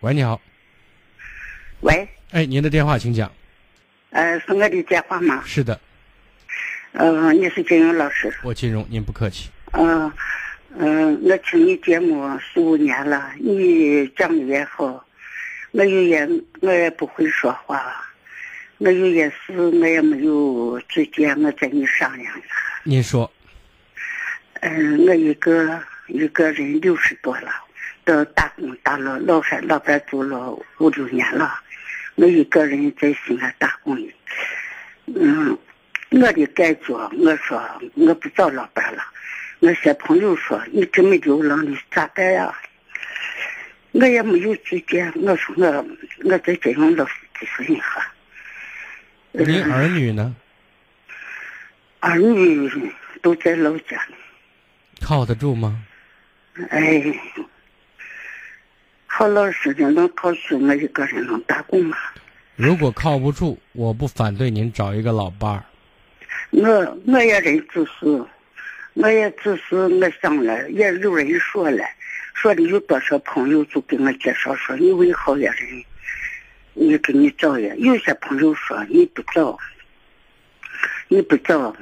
喂，你好。喂，哎，您的电话请讲。呃，是我的电话吗？是的，呃，你是金融老师。我金融，您不客气。嗯、嗯、我听你节目十五年了，你讲的也好，我有也我也不会说话，我有些事我也没有直接我跟你商量。您说，嗯、我一个一个人六十多了，到打工打了老汉老板做了五六年了，我一个人在西安打工。嗯，我的感觉，我说我不找老伴了。那些朋友说你这么流浪的咋办呀？我也没有主见，我说我我在金融老师咨询一下。您嗯儿女呢？儿女都在老家呢。靠得住吗？哎，好老师的能靠住，我一个人能打工吗？如果靠不住，我不反对您找一个老伴儿。我我也人自私，我也自私我想了，也有人说了，说的有多少朋友就给我介绍说你为好些人，你给你找呀。有些朋友说你不找，你不找，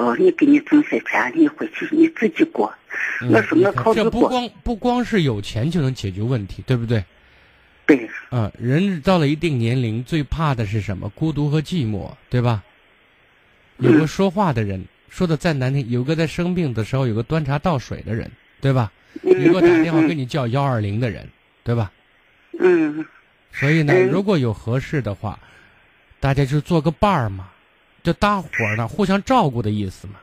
哦，你给你挣些钱，你回去你自己过。嗯我说我考这虑过，不光不光是有钱就能解决问题，对不对？对，啊，人到了一定年龄，最怕的是什么？孤独和寂寞，对吧？有个说话的人，说的再难听，有个在生病的时候有个端茶倒水的人，对吧？有个打电话跟你叫幺二零的人，对吧？嗯。所以呢，嗯如果有合适的话，大家就做个伴儿嘛，这大伙儿呢，互相照顾的意思嘛。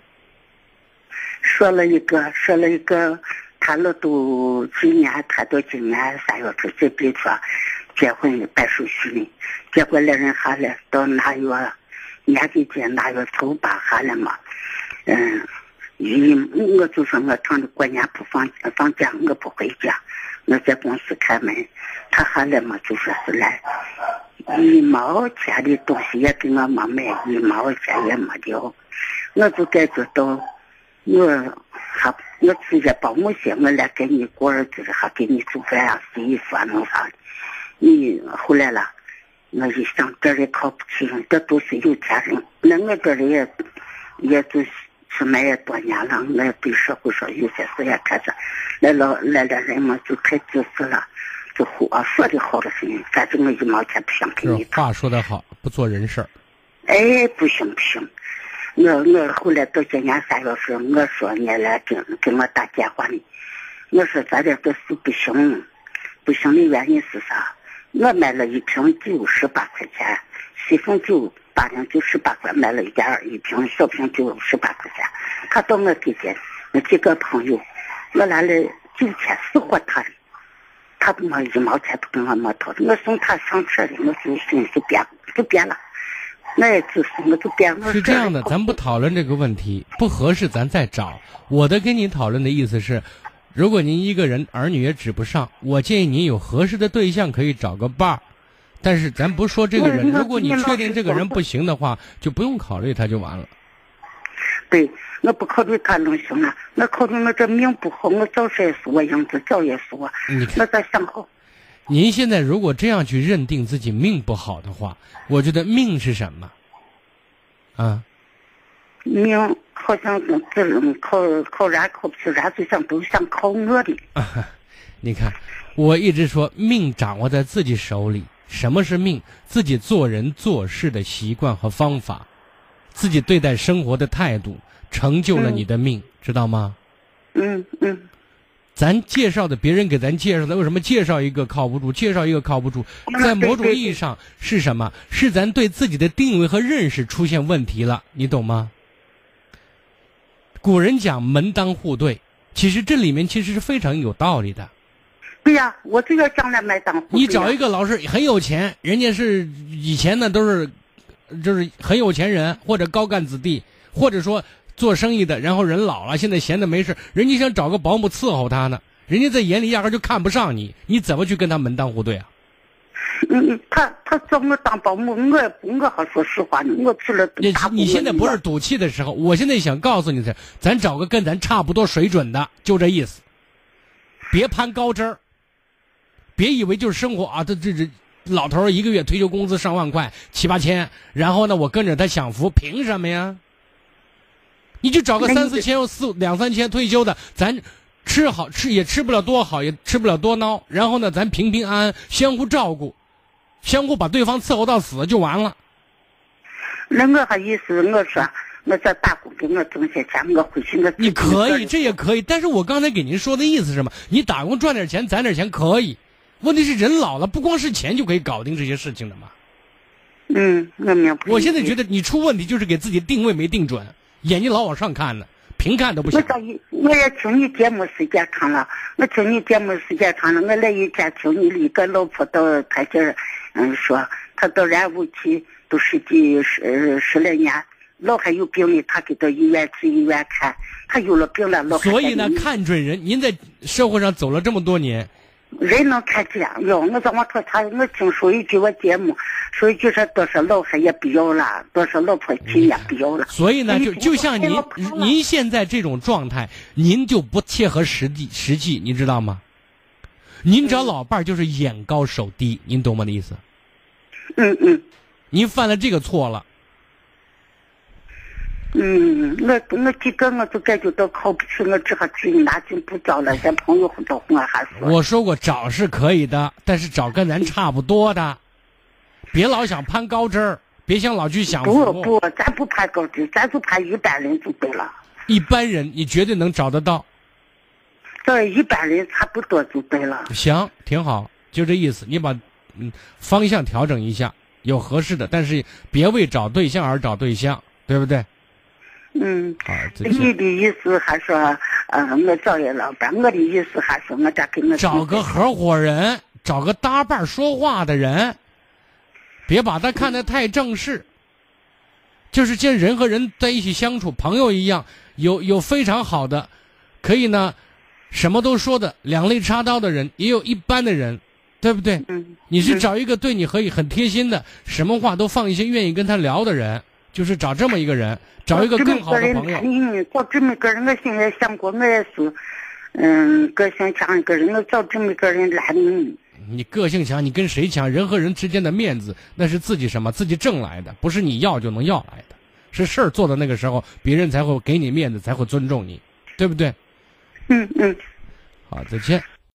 说了一个，说了一个，他了都去年，他到今年三月份准备说结婚办手续呢，结果来人下来到腊月年底间腊月头八下来嘛，嗯，一我就说我趁着过年不放放假，我不回家，我在公司开门，他下来嘛就说是来。一毛钱的东西也给我妈买，一毛钱也没掉，我就感觉到。我还我直接保姆些，我来给你过日子，还给你做饭啊、洗衣服、弄啥。你后来了，我一想这里靠不起，这都是有钱人。那我这里也也就是吃卖也多年了，我也对社会上有些事也开始来了来了人们就太自私了，就话说的好的很，反正我一毛钱不想给你掏。话说得好，不做人事儿。哎，不行不行，我我后来到今年三月份，我说你来给给我打电话呢，我说咱这个事不行，不行的原因是啥？我买了一瓶酒十八块钱，西凤酒八瓶酒十八块，买了一点二一瓶小瓶酒十八块钱。他到我给前，我几个朋友，我拿了九千死活他的，他他妈一毛钱不跟我没掏的，我送他上车了，我就心就变就变了。那也就是我就变了。是这样的，咱不讨论这个问题，不合适咱再找。我的跟您讨论的意思是，如果您一个人儿女也指不上，我建议您有合适的对象可以找个伴儿。但是咱不说这个人，如果你确定这个人不行的话，就不用考虑他就完了。对，我不考虑他能行了，我考虑我这命不好，我早生也是我，养子早也是我，你看我咋想好？您现在如果这样去认定自己命不好的话，我觉得命是什么？啊，命好像跟自人考考然考不起人，就想都想靠我的。你看，我一直说命掌握在自己手里。什么是命？自己做人做事的习惯和方法，自己对待生活的态度，成就了你的命，知道吗？嗯嗯，咱介绍的，别人给咱介绍的，为什么介绍一个靠不住，介绍一个靠不住？在某种意义上是什么？是咱对自己的定位和认识出现问题了，你懂吗？古人讲门当户对，其实这里面其实是非常有道理的。对呀，我就要将来买当户。你找一个老师很有钱，人家是以前呢都是，就是很有钱人或者高干子弟，或者说做生意的，然后人老了，现在闲的没事，人家想找个保姆伺候他呢，人家在眼里压根就看不上你，你怎么去跟他门当户对啊？嗯嗯，他他找我当保姆，我我还说实话呢，我去了你你现在不是赌气的时候，我现在想告诉你的，咱找个跟咱差不多水准的，就这意思，别攀高枝儿，别以为就是生活啊，这这这老头一个月退休工资上万块七八千，然后呢我跟着他享福，凭什么呀？你就找个三四千、四两三千退休的，咱吃好吃也吃不了多好，也吃不了多孬，然后呢咱平平安安相互照顾，相互把对方伺候到死就完了。那我还意思，我说我在打工给我挣些钱，我回去我你可以，这也可以。但是我刚才给您说的意思是什么？你打工赚点钱，攒点钱可以。问题是人老了，不光是钱就可以搞定这些事情的嘛。嗯，我明白。我现在觉得你出问题就是给自己定位没定准，眼睛老往上看呢，平看都不行。我早一我也听你节目时间长了，我听你节目时间长了，我那一天听你的一个老婆到他这儿，嗯，说他到染屋去都十几十十来年，老还有病呢，他给到医院去医院看，他有了病了，老所以呢，看准人。您在社会上走了这么多年，人能看见哟。我怎么说他，我听说一句我节目，说一句说多少老汉也不要了，多少老婆亲也不要了。所以呢，哎就就像您您现在这种状态，您就不切合实际实际，你知道吗？您找老伴儿就是眼高手低，您懂我的意思？嗯嗯您犯了这个错了。嗯，我我几个我都感觉到靠不住，我只好去拿进不找了，咱朋友都我还说。我说过找是可以的，但是找跟咱差不多的，别老想攀高枝儿，别想老去想不福。不，咱不攀高枝，咱就攀一般人就对了。一般人你绝对能找得到。对一般人差不多就对了。行，挺好，就这意思。你把嗯方向调整一下，有合适的，但是别为找对象而找对象，对不对？嗯，你的意思还说，呃，我找一个老板，我的意思还说我再给我找个合伙人，找个搭伴说话的人，别把他看得太正式。就是见人和人在一起相处，朋友一样，有有非常好的，可以呢，什么都说的两肋插刀的人，也有一般的人，对不对？嗯，你是找一个对你可以很贴心的，什么话都放一些，愿意跟他聊的人，就是找这么一个人，找一个更好的朋友。嗯，找这么一个人，我现在想过，我也是，嗯，个性强一个人，我找这么一个人来，嗯，你个性强，你跟谁强？人和人之间的面子，那是自己什么？自己挣来的，不是你要就能要来的。是事儿做的那个时候，别人才会给你面子，才会尊重你，对不对？嗯嗯。好，再见。